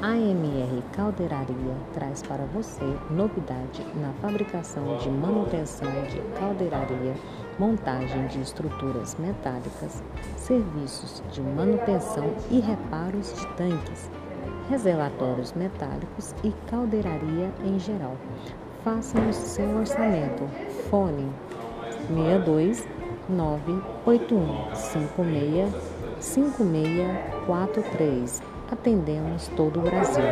AMR Caldeiraria traz para você novidade na fabricação de manutenção de caldeiraria, montagem de estruturas metálicas, serviços de manutenção e reparos de tanques, reselatórios metálicos e caldeiraria em geral. Faça-nos seu orçamento. Fone 62 981 56 5643 Atendemos todo o Brasil.